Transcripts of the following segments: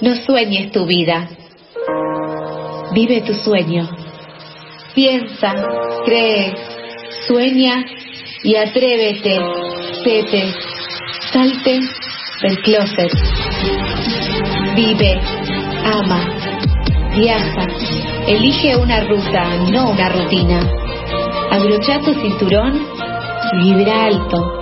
No sueñes tu vida. Vive tu sueño. Piensa, cree, sueña y atrévete, tete, salte del closet. Vive, ama, viaja, elige una ruta, no una rutina. Abrocha tu cinturón y vibra alto.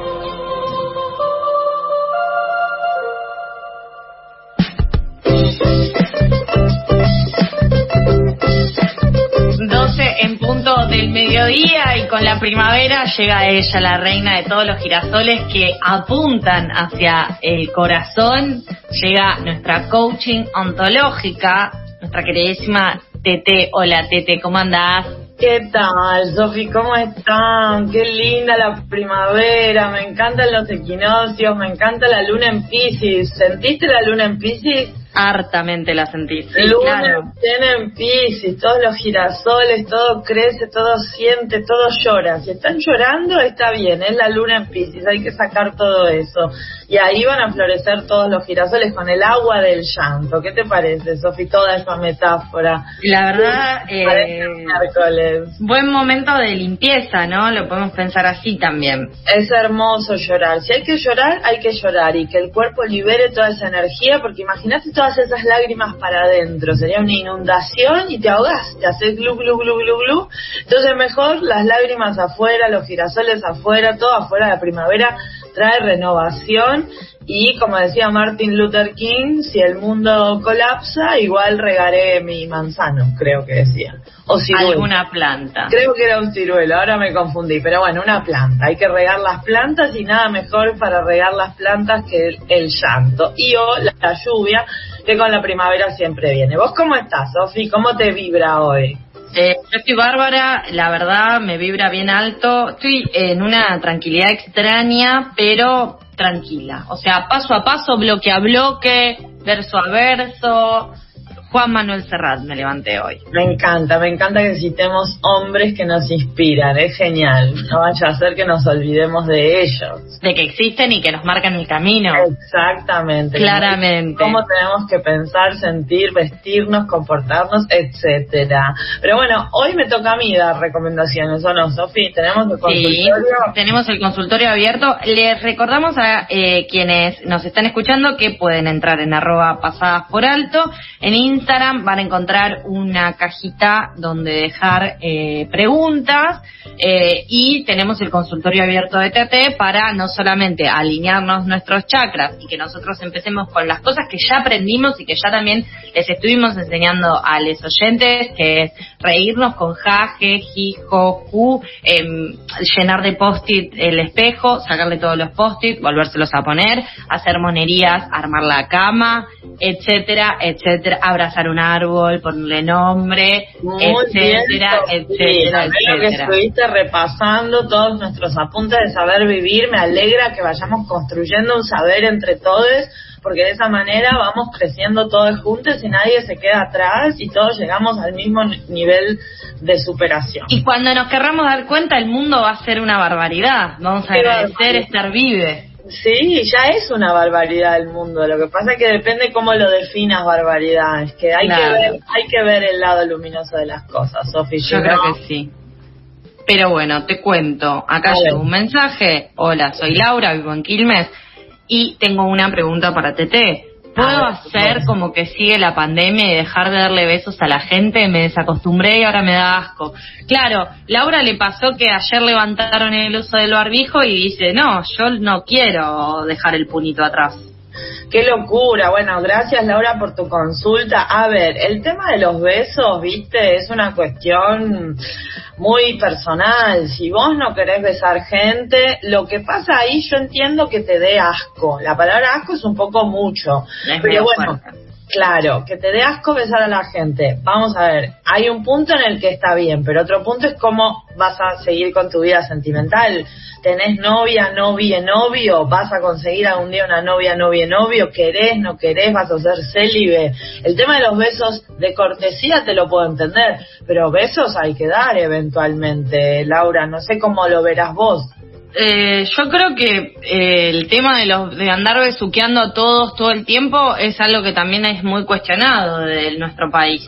Del mediodía y con la primavera llega ella, la reina de todos los girasoles que apuntan hacia el corazón. Llega nuestra coaching ontológica, nuestra queridísima Tete. Hola Tete, ¿cómo andás? ¿Qué tal, Sofi? ¿Cómo están? Qué linda la primavera, me encantan los equinoccios, me encanta la luna en Pisces. ¿Sentiste la luna en Pisces? Hartamente la sentí. Sí, luna claro. en Pisces, todos los girasoles, todo crece, todo siente, todo llora. Si están llorando, está bien, es la luna en Pisces, hay que sacar todo eso. Y ahí van a florecer todos los girasoles con el agua del llanto. ¿Qué te parece, Sofi, toda esa metáfora? La verdad, eh, buen momento de limpieza, ¿no? Lo podemos pensar así también. Es hermoso llorar. Si hay que llorar, hay que llorar y que el cuerpo libere toda esa energía, porque imagínate todas esas lágrimas para adentro. Sería una inundación y te ahogás, te haces glu, glu, glu, glu, glu. Entonces, mejor las lágrimas afuera, los girasoles afuera, todo afuera. La primavera trae renovación y, como decía Martin Luther King, si el mundo colapsa, igual regaré mi manzano, creo que decía. O ciruelo. Alguna planta. Creo que era un ciruelo, ahora me confundí, pero bueno, una planta. Hay que regar las plantas y nada mejor para regar las plantas que el, el llanto. Y o la, la lluvia, que con la primavera siempre viene. ¿Vos cómo estás, Sofi? ¿Cómo te vibra hoy? Eh, yo estoy bárbara, la verdad me vibra bien alto. Estoy en una tranquilidad extraña, pero tranquila. O sea, paso a paso, bloque a bloque, verso a verso. Juan Manuel Serrat me levanté hoy. Me encanta, me encanta que citemos hombres que nos inspiran, es genial. No vaya a ser que nos olvidemos de ellos. De que existen y que nos marcan el camino. Exactamente. Claramente. Cómo tenemos que pensar, sentir, vestirnos, comportarnos, etcétera. Pero bueno, hoy me toca a mí dar recomendaciones, ¿o no, Sofi? Tenemos el Sí, consultorio. tenemos el consultorio abierto. Les recordamos a eh, quienes nos están escuchando que pueden entrar en arroba pasadas por alto. En Instagram van a encontrar una cajita donde dejar eh, preguntas eh, y tenemos el consultorio abierto de TT para no solamente alinearnos nuestros chakras y que nosotros empecemos con las cosas que ya aprendimos y que ya también les estuvimos enseñando a los oyentes, que es reírnos con jaje, jijo, ju, em, llenar de post-it el espejo, sacarle todos los post-it, volvérselos a poner, hacer monerías, armar la cama, etcétera, etcétera, abrazar un árbol, ponerle nombre, Muy bien, etcétera, Sofía. etcétera, lo que etcétera. estuviste repasando todos nuestros apuntes de saber vivir, me alegra que vayamos construyendo un saber entre todos, porque de esa manera vamos creciendo todos juntos y nadie se queda atrás y todos llegamos al mismo ni- nivel de superación. Y cuando nos querramos dar cuenta, el mundo va a ser una barbaridad. Vamos a Qué agradecer barbaridad. estar vive. Sí, ya es una barbaridad el mundo. Lo que pasa es que depende cómo lo definas barbaridad. Es que hay Claro. que ver, hay que ver el lado luminoso de las cosas, Sofi. Yo creo no- que sí. Pero bueno, te cuento. Acá llegó un mensaje. Hola, soy Laura, vivo en Quilmes. Y tengo una pregunta para TT. ¿Puedo hacer como que sigue la pandemia y dejar de darle besos a la gente? Me desacostumbré y ahora me da asco. Claro, Laura le pasó que ayer levantaron el uso del barbijo y dice, no, yo no quiero dejar el punito atrás. Qué locura. Bueno, gracias Laura por tu consulta. A ver, el tema de los besos, viste, es una cuestión muy personal. Si vos no querés besar gente, lo que pasa ahí yo entiendo que te dé asco. La palabra asco es un poco mucho. Es Pero bueno, fuerte. Claro, que te dé asco besar a la gente. Vamos a ver, hay un punto en el que está bien, pero otro punto es cómo vas a seguir con tu vida sentimental. ¿Tenés novia, novia, novio? ¿Vas a conseguir algún día una novia, novia, novio? ¿Querés, no querés? ¿Vas a ser célibe? El tema de los besos de cortesía te lo puedo entender, pero besos hay que dar eventualmente, Laura. No sé cómo lo verás vos. Eh, yo creo que eh, el tema de, los, de andar besuqueando a todos todo el tiempo es algo que también es muy cuestionado de nuestro país.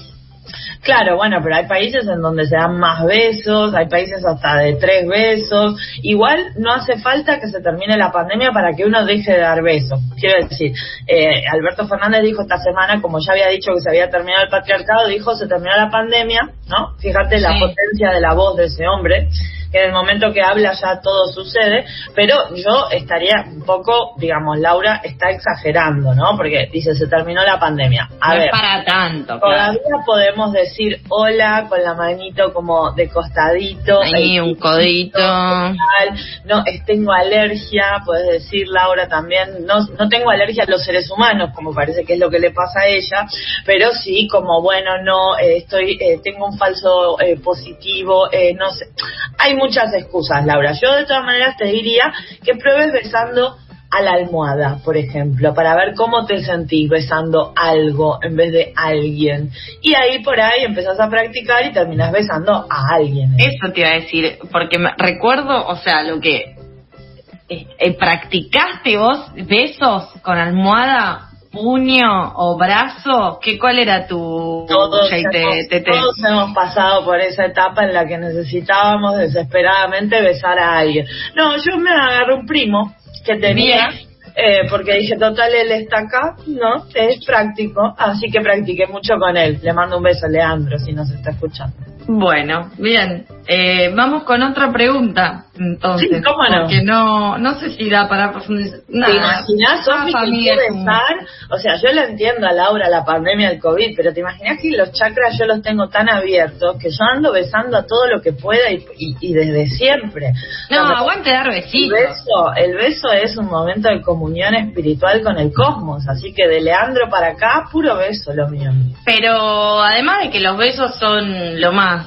Claro, bueno, pero hay países en donde se dan más besos, hay países hasta de tres besos. Igual no hace falta que se termine la pandemia para que uno deje de dar besos. Quiero decir, eh, Alberto Fernández dijo esta semana, como ya había dicho que se había terminado el patriarcado, dijo se terminó la pandemia, ¿no? Fíjate la potencia de la voz de ese hombre que en el momento que habla ya todo sucede, pero yo estaría un poco, digamos, Laura está exagerando, ¿no? Porque dice, se terminó la pandemia. A no ver, es para tanto. todavía podemos decir hola con la manito como de costadito. Ahí, un codito. No, es, tengo alergia, puedes decir Laura también, no, no tengo alergia a los seres humanos, como parece que es lo que le pasa a ella, pero sí como, bueno, no, eh, estoy, eh, tengo un falso eh, positivo, eh, no sé. Hay muchas excusas, Laura. Yo de todas maneras te diría que pruebes besando a la almohada, por ejemplo, para ver cómo te sentís besando algo en vez de alguien. Y ahí por ahí empezás a practicar y terminás besando a alguien. Eso te iba a decir, porque me recuerdo, o sea, lo que eh, eh, practicaste vos besos con almohada puño o brazo? ¿Qué, ¿Cuál era tu todos, hemos, todos pasado por esa etapa en la que necesitábamos desesperadamente besar a alguien. No, yo me agarré un primo que tenía, eh, porque dije, total, él está acá, ¿no? Es práctico, así que practiqué mucho con él. Le mando un beso a Leandro si nos está escuchando. Bueno, bien. Eh, vamos con otra pregunta, entonces. Sí, ¿cómo no? Porque no, no sé si da para profundizar. ¿Te imaginas, Sofi, que besar? O sea, yo lo entiendo a Laura, la pandemia del COVID, pero ¿te imaginas que los chakras yo los tengo tan abiertos que yo ando besando a todo lo que pueda y, y, y desde siempre? No, Cuando- aguante dar besitos. El beso, el beso es un momento de comunión espiritual con el cosmos, así que de Leandro para acá, puro beso lo mío. Pero además de que los besos son lo más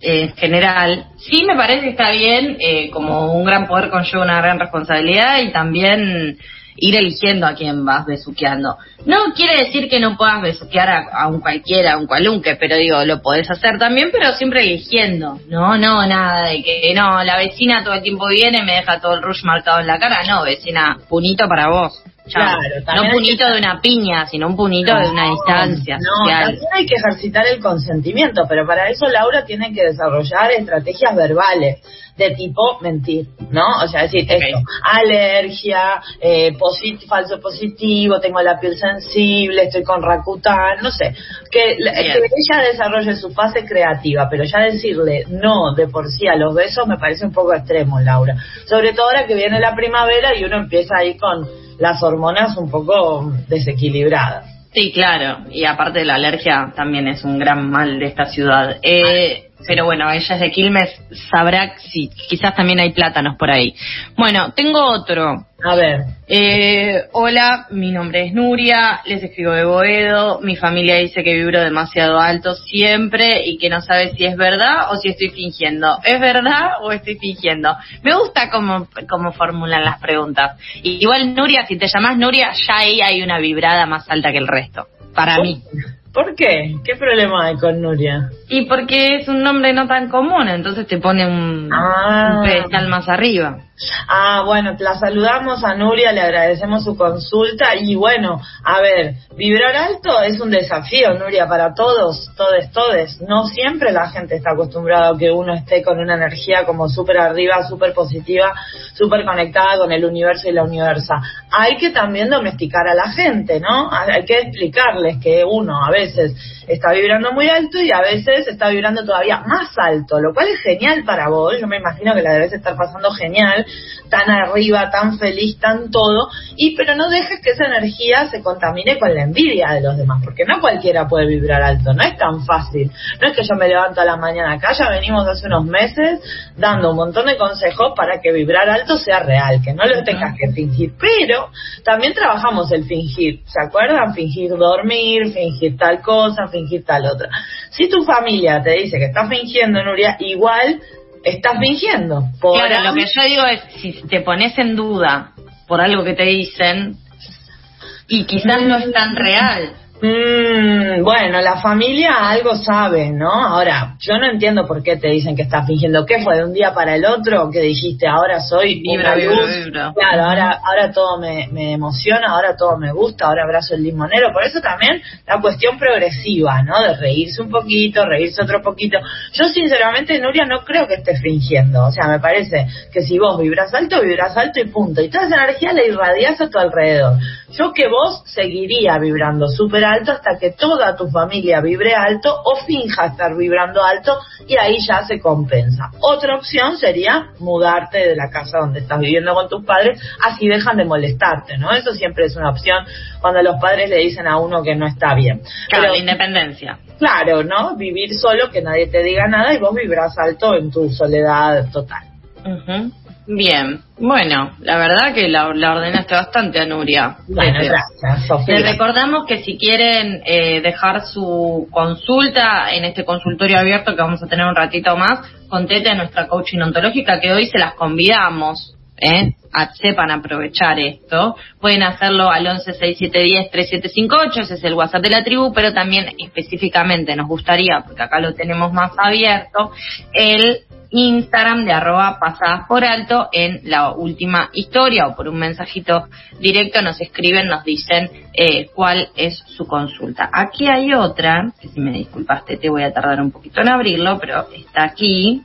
en general, sí me parece que está bien, eh, como un gran poder conlleva una gran responsabilidad y también ir eligiendo a quién vas besuqueando. No quiere decir que no puedas besuquear a, a un cualquiera, a un cualunque, pero digo, lo podés hacer también, pero siempre eligiendo. No, no, nada de que no, la vecina todo el tiempo viene y me deja todo el rush marcado en la cara. No, vecina, punito para vos. Claro, no hay punito que- de una piña, sino un punito de una distancia No, social. también hay que ejercitar el consentimiento, pero para eso Laura tiene que desarrollar estrategias verbales de tipo mentir, ¿no? O sea, decir esto, alergia, eh, posit- falso positivo, tengo la piel sensible, estoy con Rakután, no sé, que, que ella desarrolle su fase creativa, pero ya decirle no de por sí a los besos me parece un poco extremo, Laura. Sobre todo ahora que viene la primavera y uno empieza ahí con las hormonas un poco desequilibradas. Sí, claro. Y aparte de la alergia también es un gran mal de esta ciudad. Eh, pero bueno, ella es de Quilmes, sabrá si quizás también hay plátanos por ahí. Bueno, tengo otro. A ver. Eh, hola, mi nombre es Nuria, les escribo de Boedo, mi familia dice que vibro demasiado alto siempre y que no sabe si es verdad o si estoy fingiendo. ¿Es verdad o estoy fingiendo? Me gusta cómo, cómo formulan las preguntas. Y igual Nuria, si te llamas Nuria, ya ahí hay una vibrada más alta que el resto, para mí. ¿Por qué? ¿Qué problema hay con Nuria? Y porque es un nombre no tan común, entonces te pone un, Ah. un pedestal más arriba. Ah, bueno, la saludamos a Nuria, le agradecemos su consulta y bueno, a ver, vibrar alto es un desafío, Nuria, para todos, todes, todes. No siempre la gente está acostumbrada a que uno esté con una energía como súper arriba, súper positiva, súper conectada con el universo y la universa. Hay que también domesticar a la gente, ¿no? Hay que explicarles que uno a veces está vibrando muy alto y a veces está vibrando todavía más alto, lo cual es genial para vos. Yo me imagino que la debes estar pasando genial, tan arriba, tan feliz, tan todo, y pero no dejes que esa energía se contamine con la envidia de los demás, porque no cualquiera puede vibrar alto, no es tan fácil. No es que yo me levanto a la mañana acá, ya venimos hace unos meses dando un montón de consejos para que vibrar alto sea real, que no lo tengas que fingir, pero también trabajamos el fingir, ¿se acuerdan? Fingir dormir, fingir tal cosa, fingir tal otra. Si tu familia te dice que estás fingiendo, Nuria, igual estás fingiendo. Por Claro, lo que yo digo es, si te pones en duda por algo que te dicen, y quizás no es tan real. Mm, bueno, la familia algo sabe, ¿no? Ahora, yo no entiendo por qué te dicen que estás fingiendo. ¿Qué fue de un día para el otro que dijiste, ahora soy vibra, vibra, vibra. Claro, ahora, ahora todo me, me, emociona, ahora todo me gusta, ahora abrazo el limonero. Por eso también la cuestión progresiva, ¿no? De reírse un poquito, reírse otro poquito. Yo, sinceramente, Nuria, no creo que estés fingiendo. O sea, me parece que si vos vibras alto, vibras alto y punto. Y toda esa energía la irradias a tu alrededor. Yo que vos seguiría vibrando súper alto hasta que toda tu familia vibre alto o finja estar vibrando alto y ahí ya se compensa. Otra opción sería mudarte de la casa donde estás viviendo con tus padres, así dejan de molestarte, ¿no? Eso siempre es una opción cuando los padres le dicen a uno que no está bien. Claro, la independencia. Claro, ¿no? Vivir solo, que nadie te diga nada y vos vibras alto en tu soledad total. Bien, bueno, la verdad que la, ordenaste bastante a Nuria. Bueno, gracias, Sofía. Les recordamos que si quieren eh, dejar su consulta en este consultorio abierto que vamos a tener un ratito más, contete a nuestra coaching ontológica que hoy se las convidamos. ¿eh? A, sepan aprovechar esto. Pueden hacerlo al 1167103758, ese es el WhatsApp de la tribu, pero también específicamente nos gustaría, porque acá lo tenemos más abierto, el Instagram de arroba pasadas por alto en la última historia o por un mensajito directo nos escriben, nos dicen eh, cuál es su consulta. Aquí hay otra, que si me disculpaste te voy a tardar un poquito en abrirlo, pero está aquí.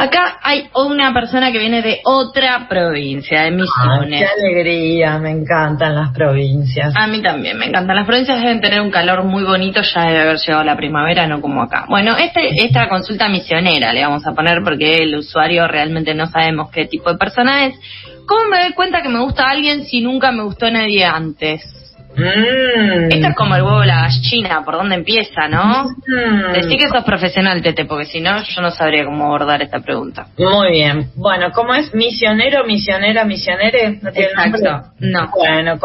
Acá hay una persona que viene de otra provincia, de Misiones. qué alegría, me encantan las provincias. A mí también, me encantan. Las provincias deben tener un calor muy bonito, ya debe haber llegado la primavera, no como acá. Bueno, este, esta consulta misionera le vamos a poner porque el usuario realmente no sabemos qué tipo de persona es. ¿Cómo me doy cuenta que me gusta alguien si nunca me gustó nadie antes? Mm. Esto es como el huevo de la gallina, por dónde empieza, ¿no? Mm. Decí que sos profesional, Tete, porque si no, yo no sabría cómo abordar esta pregunta. Muy bien. Bueno, ¿cómo es? ¿Misionero, misionera, misionere? ¿No tiene Exacto. No. Bueno,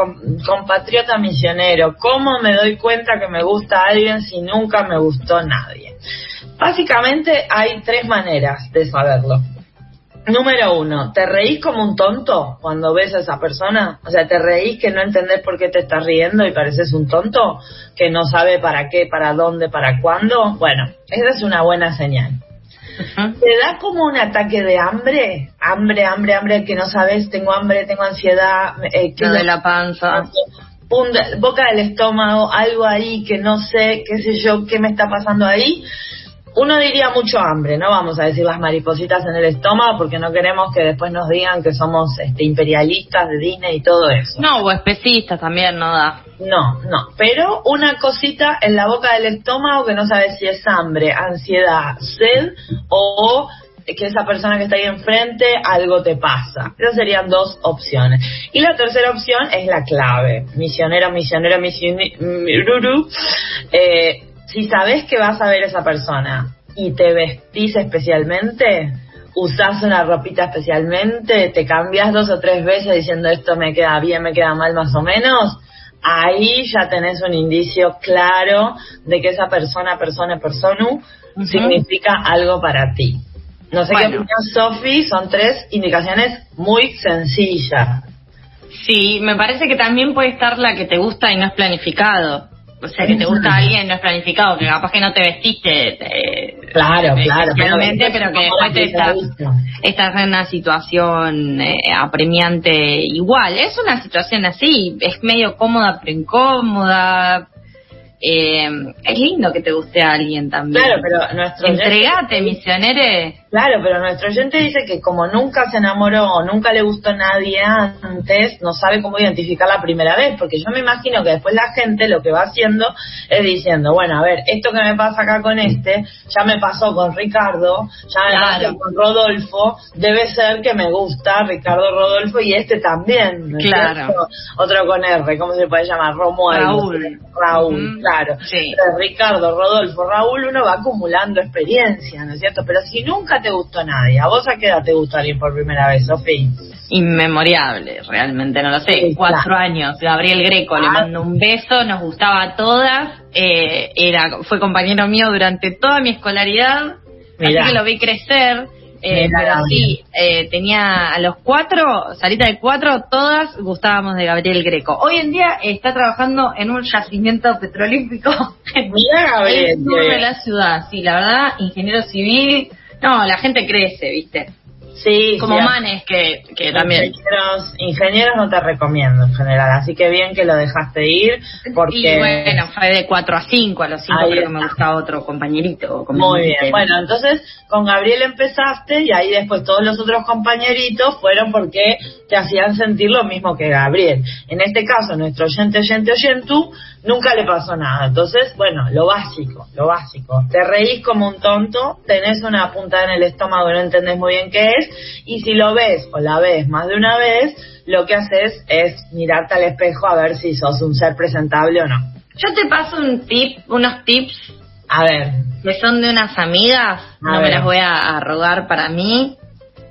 compatriota misionero. ¿Cómo me doy cuenta que me gusta alguien si nunca me gustó nadie? Básicamente hay tres maneras de saberlo. Número uno, ¿te reís como un tonto cuando ves a esa persona? O sea, ¿te reís que no entendés por qué te estás riendo y pareces un tonto? Que no sabe para qué, para dónde, para cuándo. Bueno, esa es una buena señal. ¿Te da como un ataque de hambre? Hambre, hambre, hambre, que no sabes, tengo hambre, tengo ansiedad. Eh, que de la panza. boca del estómago, algo ahí que no sé, qué sé yo, qué me está pasando ahí uno diría mucho hambre, no vamos a decir las maripositas en el estómago porque no queremos que después nos digan que somos este, imperialistas de Disney y todo eso. No, o especistas también no da. No, no, pero una cosita en la boca del estómago que no sabes si es hambre, ansiedad, sed o que esa persona que está ahí enfrente algo te pasa. Esas serían dos opciones. Y la tercera opción es la clave. Misionero, misionero, misionero, eh, si sabes que vas a ver esa persona y te vestís especialmente, usás una ropita especialmente, te cambias dos o tres veces diciendo esto me queda bien, me queda mal más o menos, ahí ya tenés un indicio claro de que esa persona, persona, persona, significa algo para ti. No sé qué opinas, Sofi, son tres indicaciones muy sencillas. Sí, me parece que también puede estar la que te gusta y no es planificado. O sea, que te gusta alguien no es planificado, que capaz que no te vestiste. claro, claro. pero que después te estás, en una situación eh, apremiante igual. Es una situación así, es medio cómoda pero incómoda. Eh, es lindo que te guste a alguien también. Claro, pero nuestro. Entregate, misionere. Claro, pero nuestro oyente dice que como nunca se enamoró o nunca le gustó a nadie antes, no sabe cómo identificar la primera vez, porque yo me imagino que después la gente lo que va haciendo es diciendo, bueno, a ver, esto que me pasa acá con este, ya me pasó con Ricardo, ya me pasó con Rodolfo, debe ser que me gusta Ricardo Rodolfo y este también. claro. Otro con R, ¿cómo se puede llamar? Raúl. Raúl, claro. Sí. Ricardo, Rodolfo, Raúl, uno va acumulando experiencia, ¿no es cierto? Pero si nunca te gustó nadie. ¿A vos a qué edad te gustó alguien por primera vez, Sofía? Inmemoriable, realmente no lo sé. Cuatro años, Gabriel Greco, le ah. mando un beso, nos gustaba a todas. Eh, era, fue compañero mío durante toda mi escolaridad. Así que lo vi crecer Eh, pero sí, eh, tenía a los cuatro, salita de cuatro, todas gustábamos de Gabriel Greco. Hoy en día está trabajando en un yacimiento petrolífico en el sur de la ciudad. Sí, la verdad, ingeniero civil. No, la gente crece, ¿viste? Sí, Como sí, Manes, que, que también. Ingenieros, ingenieros no te recomiendo en general, así que bien que lo dejaste ir porque... Y bueno, fue de 4 a 5, a los 5 Ahí creo que me gustaba otro compañerito. Muy bien, bueno, entonces con Gabriel empezaste y ahí después todos los otros compañeritos fueron porque te hacían sentir lo mismo que Gabriel. En este caso, nuestro oyente, oyente, oyentú, nunca le pasó nada. Entonces, bueno, lo básico, lo básico. Te reís como un tonto, tenés una puntada en el estómago y no entendés muy bien qué es, y si lo ves o la ves más de una vez, lo que haces es mirarte al espejo a ver si sos un ser presentable o no. Yo te paso un tip, unos tips A ver, que son de unas amigas, A no me las voy a, a rogar para mí,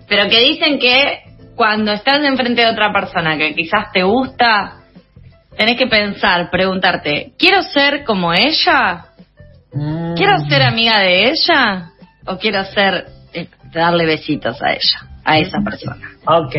pero que dicen que cuando estás enfrente de otra persona que quizás te gusta, tenés que pensar, preguntarte, ¿quiero ser como ella? Mm. ¿Quiero ser amiga de ella? ¿O quiero ser, eh, darle besitos a ella, a esa persona? Ok.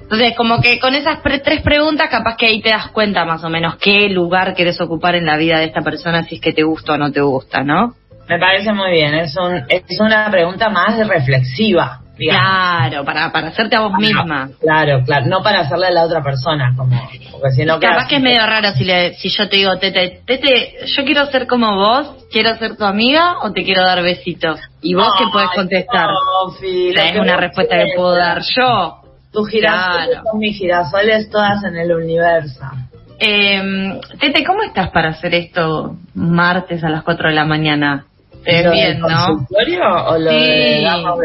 Entonces, como que con esas pre- tres preguntas, capaz que ahí te das cuenta más o menos qué lugar quieres ocupar en la vida de esta persona, si es que te gusta o no te gusta, ¿no? Me parece muy bien, es, un, es una pregunta más reflexiva. Digamos. Claro, para, para hacerte a vos misma. Claro, claro, no para hacerle a la otra persona, como, porque si no Capaz que es medio raro si, le, si yo te digo, Tete, Tete, yo quiero ser como vos, quiero ser tu amiga o te quiero dar besitos. ¿Y vos qué podés Ay, contestar? Lo es que una respuesta que puedo dar yo. Tus girasoles Claro. son mis girasoles todas en el universo. Eh, Tete, ¿cómo estás para hacer esto martes a las 4 de la mañana? Te ves ¿Lo bien, del ¿no? consultorio o lo Sí. de damos?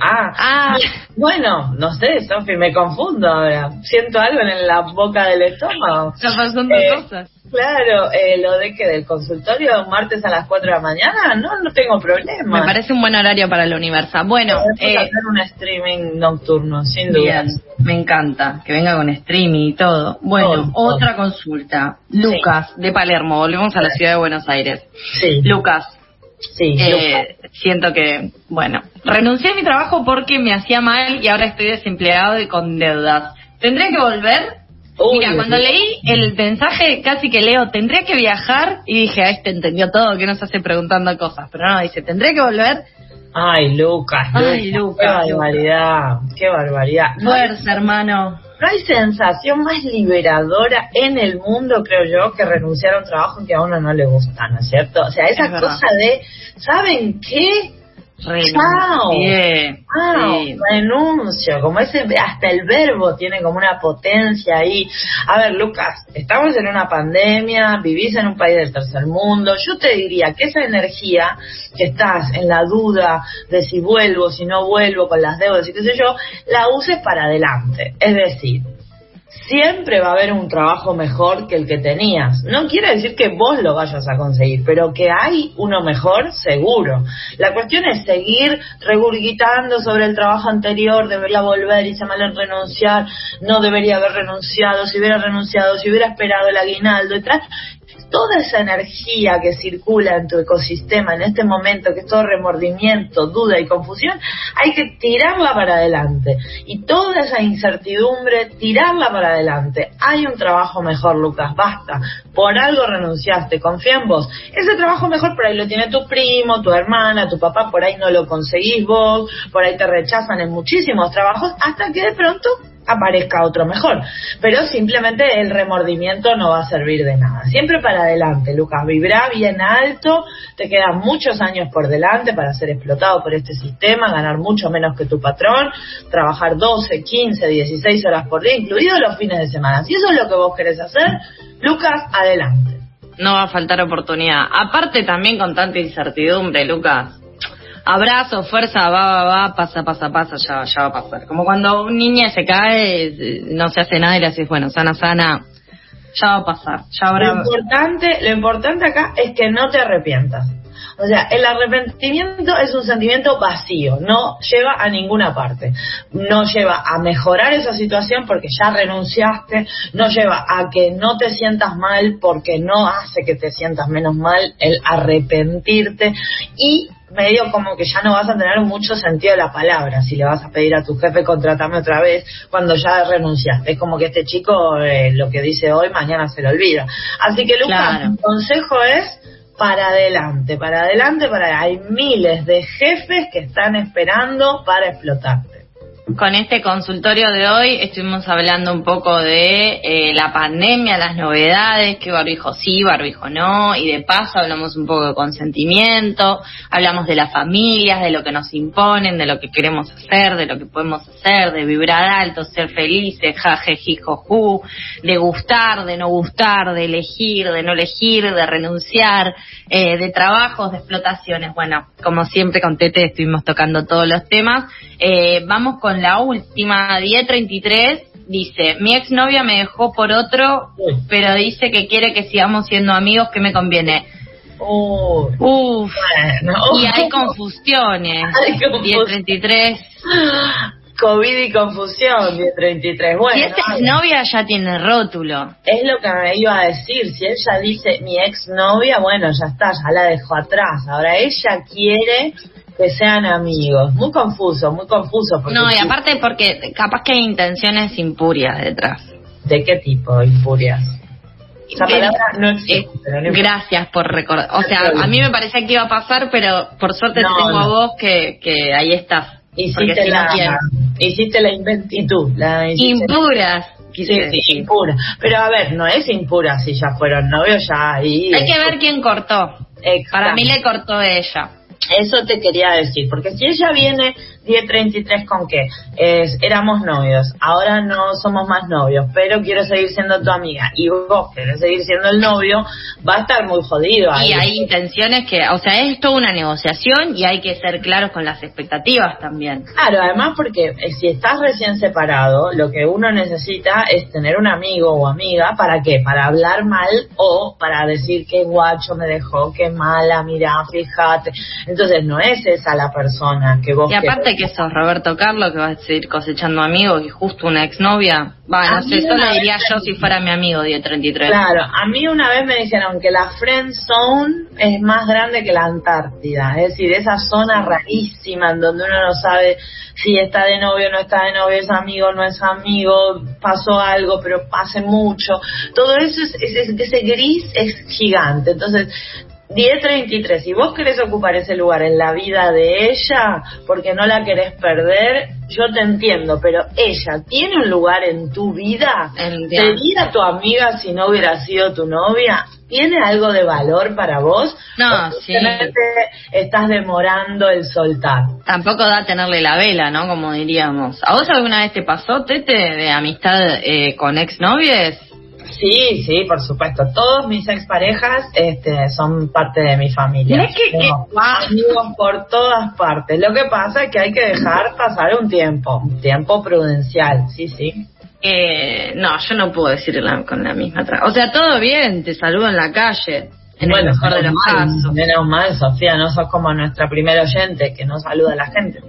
Ah, Ah, bueno, no sé, Sofi, me confundo ahora. Siento algo en la boca del estómago. están pasando Eh, cosas. Claro, eh, lo de que del consultorio martes a las 4 de la mañana, no, no tengo problema. Me parece un buen horario para la Universa. Bueno, eh, hacer un streaming nocturno, sin duda. me encanta que venga con streaming y todo. Bueno, otra consulta. Lucas, de Palermo, volvemos a la ciudad de Buenos Aires. Sí, Lucas, sí. eh, siento que, bueno, renuncié a mi trabajo porque me hacía mal y ahora estoy desempleado y con deudas. ¿Tendré que volver? Uy, Mira, cuando leí el mensaje, casi que leo, tendría que viajar, y dije, a este entendió todo, que nos hace preguntando cosas. Pero no, dice, tendré que volver. Ay, Lucas, Ay, Lucas, Qué barbaridad, qué barbaridad. Fuerza, hermano. No hay sensación más liberadora en el mundo, creo yo, que renunciar a un trabajo que a uno no le gusta, ¿no es cierto? O sea, esa Es cosa de, ¿saben qué? Renuncié. Ah, Sí. renuncio, como ese, hasta el verbo tiene como una potencia ahí. A ver, Lucas, estamos en una pandemia, vivís en un país del tercer mundo. Yo te diría que esa energía que estás en la duda de si vuelvo, si no vuelvo con las deudas y qué sé yo, la uses para adelante. Es decir, siempre va a haber un trabajo mejor que el que tenías. No quiere decir que vos lo vayas a conseguir, pero que hay uno mejor, seguro. La cuestión es seguir regurgitando sobre el trabajo anterior, debería volver y se mal en renunciar, no debería haber renunciado, si hubiera renunciado, si hubiera esperado el aguinaldo y. Toda esa energía que circula en tu ecosistema en este momento, que es todo remordimiento, duda y confusión, hay que tirarla para adelante. Y toda esa incertidumbre, tirarla para adelante. Hay un trabajo mejor, Lucas, basta. Por algo renunciaste, confía en vos. Ese trabajo mejor por ahí lo tiene tu primo, tu hermana, tu papá, por ahí no lo conseguís vos, por ahí te rechazan en muchísimos trabajos, hasta que de pronto aparezca otro mejor. Pero simplemente el remordimiento no va a servir de nada. Siempre para adelante, Lucas. Vibra bien alto, te quedan muchos años por delante para ser explotado por este sistema, ganar mucho menos que tu patrón, trabajar 12, 15, 16 horas por día, incluidos los fines de semana. Si eso es lo que vos querés hacer, Lucas, adelante. No va a faltar oportunidad. Aparte también con tanta incertidumbre, Lucas. Abrazo, fuerza, va, va, va, pasa, pasa, pasa, ya, ya va a pasar. Como cuando un niño se cae, eh, no se hace nada y le decís, bueno, sana, sana, ya va a pasar. Ya Lo habrá... importante, lo importante acá es que no te arrepientas. O sea, el arrepentimiento es un sentimiento vacío, no lleva a ninguna parte. No lleva a mejorar esa situación porque ya renunciaste, no lleva a que no te sientas mal porque no hace que te sientas menos mal el arrepentirte y medio como que ya no vas a tener mucho sentido de la palabra si le vas a pedir a tu jefe contratarme otra vez cuando ya renunciaste. Es como que este chico eh, lo que dice hoy mañana se lo olvida. Así que Lucas, mi consejo es para adelante, para adelante, para hay miles de jefes que están esperando para explotarte. Con este consultorio de hoy estuvimos hablando un poco de eh, la pandemia, las novedades, qué barbijo sí, barbijo no, y de paso hablamos un poco de consentimiento, hablamos de las familias, de lo que nos imponen, de lo que queremos hacer, de lo que podemos hacer, de vibrar alto, ser felices, jajejijoju, de gustar, de no gustar, de elegir, de no elegir, de renunciar, eh, de trabajos, de explotaciones. Bueno, como siempre con Tete estuvimos tocando todos los temas. Eh, vamos con la última, 1033. Dice, mi exnovia me dejó por otro, pero dice que quiere que sigamos siendo amigos, que me conviene. Uf, y hay confusiones. Hay 1033. COVID y confusión, 1033. Bueno, si esta exnovia ya tiene rótulo. Es lo que me iba a decir. Si ella dice mi exnovia, bueno, ya está, ya la dejó atrás. Ahora ella quiere que sean amigos. Muy confuso, muy confuso. no, y aparte porque capaz que hay intenciones impurias detrás. ¿De qué tipo impurias? Esa palabra no existe. gracias por recordar. O sea, a mí me parecía que iba a pasar, pero por suerte tengo a vos que, que ahí estás. Hiciste, la, hiciste la inventitud. La Impuras. Sí, sí, impura. Pero a ver, no es impura si ya fueron novios, ya ahí. Hay que ver quién cortó. Para mí le cortó ella. Eso te quería decir, porque si ella viene 1033 con qué? Es, éramos novios, ahora no somos más novios, pero quiero seguir siendo tu amiga y vos querés seguir siendo el novio, va a estar muy jodido. Y hay intenciones que, o sea, es toda una negociación y hay que ser claros con las expectativas también. Claro, además porque eh, si estás recién separado, lo que uno necesita es tener un amigo o amiga, ¿para qué? Para hablar mal o para decir que guacho me dejó, qué mala, mira, fíjate. Entonces no es esa la persona que vos... Y aparte que sos Roberto Carlos, que vas a seguir cosechando amigos y justo una exnovia. Va, no sé, eso lo diría yo si fuera mi amigo 1033. Claro, a mí una vez me dijeron que la Friend Zone es más grande que la Antártida. Es decir, esa zona rarísima en donde uno no sabe si está de novio o no está de novio, es amigo o no es amigo, pasó algo, pero pase mucho. Todo eso, es, ese gris es gigante. Entonces, 1033, si vos querés ocupar ese lugar en la vida de ella porque no la querés perder, yo te entiendo, pero ella tiene un lugar en tu vida. ¿Sería tu amiga si no hubiera sido tu novia? ¿Tiene algo de valor para vos? No, sí. Estás demorando el soltar. Tampoco da tenerle la vela, ¿no? Como diríamos. ¿A vos alguna vez te pasó, Tete, de amistad eh, con exnovies? Sí, sí, por supuesto. Todos mis exparejas este, son parte de mi familia. Es que, amigos por todas partes. Lo que pasa es que hay que dejar pasar un tiempo, un tiempo prudencial, sí, sí. Eh, no, yo no puedo decirlo con la misma. O sea, todo bien, te saludo en la calle. En el mejor de los casos. Menos mal, Sofía, no sos como nuestra primera oyente que no saluda a la gente.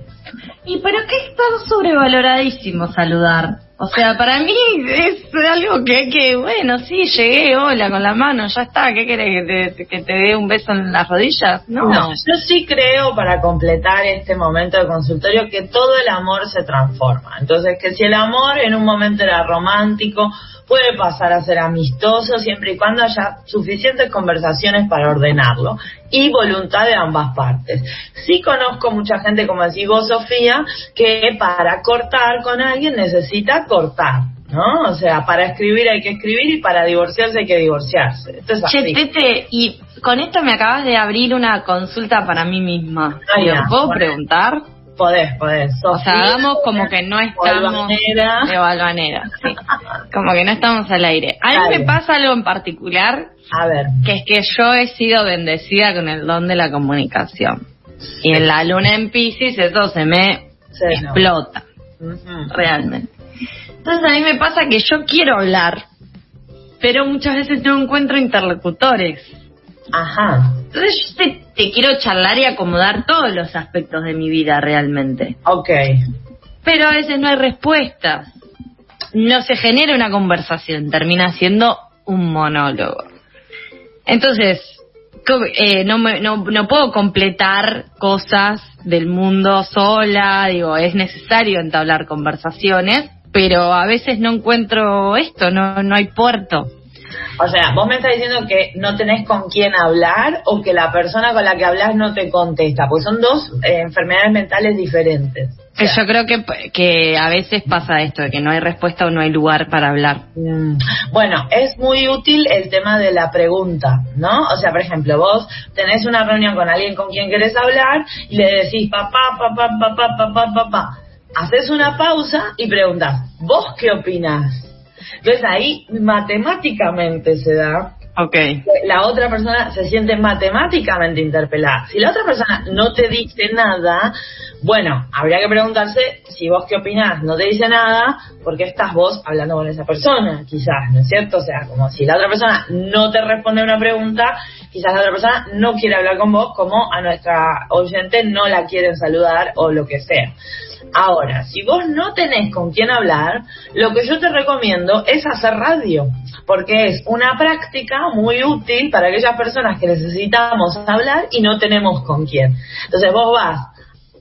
¿Y pero qué es tan sobrevaloradísimo saludar? O sea, para mí es algo que, que bueno, sí, llegué, hola, con la mano, ya está, ¿qué querés? ¿Que te, dé un beso en las rodillas? No, yo sí creo, para completar este momento de consultorio, que todo el amor se transforma. Entonces, que si el amor en un momento era romántico, puede pasar a ser amistoso siempre y cuando haya suficientes conversaciones para ordenarlo y voluntad de ambas partes. Sí conozco mucha gente, como decís vos, Sofía, que para cortar con alguien necesita cortar. ¿no? O sea, para escribir hay que escribir y para divorciarse hay que divorciarse. Esto es así. Che, y con esto me acabas de abrir una consulta para mí misma. ¿Puedo preguntar? Podés, podés. o sea, hagamos como que no estamos de balvanera, sí. como que no estamos al aire. A mí me pasa algo en particular, a ver, que es que yo he sido bendecida con el don de la comunicación. Y en la luna en Pisces eso se me explota, realmente. Entonces a mí me pasa que yo quiero hablar, pero muchas veces no encuentro interlocutores. Ajá. Entonces yo estoy te quiero charlar y acomodar todos los aspectos de mi vida realmente. Ok. Pero a veces no hay respuestas. No se genera una conversación, termina siendo un monólogo. Entonces, eh, no, me, no, no puedo completar cosas del mundo sola, digo, es necesario entablar conversaciones, pero a veces no encuentro esto, no, no hay puerto. O sea, vos me estás diciendo que no tenés con quién hablar o que la persona con la que hablas no te contesta, porque son dos eh, enfermedades mentales diferentes. Yo creo que, que a veces pasa esto, de que no hay respuesta o no hay lugar para hablar. Mm. Bueno, es muy útil el tema de la pregunta, ¿no? O sea, por ejemplo, vos tenés una reunión con alguien con quien querés hablar y le decís papá, papá, papá, papá, papá. Haces una pausa y preguntas, ¿vos qué opinás? Entonces ahí matemáticamente se da Okay. La otra persona se siente matemáticamente interpelada. Si la otra persona no te dice nada, bueno, habría que preguntarse si vos qué opinás, no te dice nada, ¿por qué estás vos hablando con esa persona? Quizás, ¿no es cierto? O sea, como si la otra persona no te responde una pregunta, quizás la otra persona no quiere hablar con vos, como a nuestra oyente no la quieren saludar o lo que sea. Ahora, si vos no tenés con quién hablar, lo que yo te recomiendo es hacer radio, porque es una práctica muy útil para aquellas personas que necesitamos hablar y no tenemos con quién. Entonces vos vas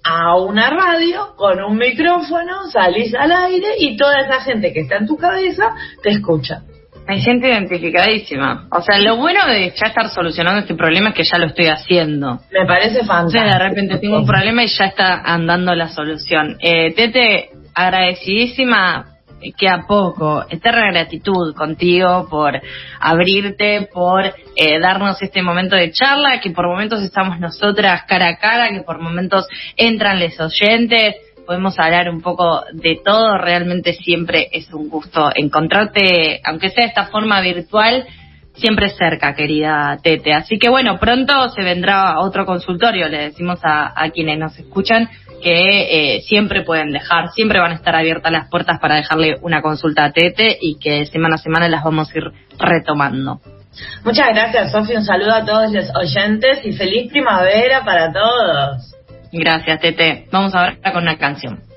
a una radio con un micrófono, salís al aire y toda esa gente que está en tu cabeza te escucha. Me siento identificadísima. O sea, lo bueno de ya estar solucionando este problema es que ya lo estoy haciendo. Me parece fantástico. de repente tengo un problema y ya está andando la solución. Eh, Tete, agradecidísima que a poco. Eterna gratitud contigo por abrirte, por eh, darnos este momento de charla, que por momentos estamos nosotras cara a cara, que por momentos entran los oyentes podemos hablar un poco de todo. Realmente siempre es un gusto encontrarte, aunque sea de esta forma virtual, siempre cerca, querida Tete. Así que bueno, pronto se vendrá otro consultorio, le decimos a, quienes nos escuchan que eh, siempre pueden dejar, siempre van a estar abiertas las puertas para dejarle una consulta a Tete y que semana a semana las vamos a ir retomando. Muchas gracias, Sofía. Un saludo a todos los oyentes y feliz primavera para todos. Gracias, Tete. Vamos ahora con una canción.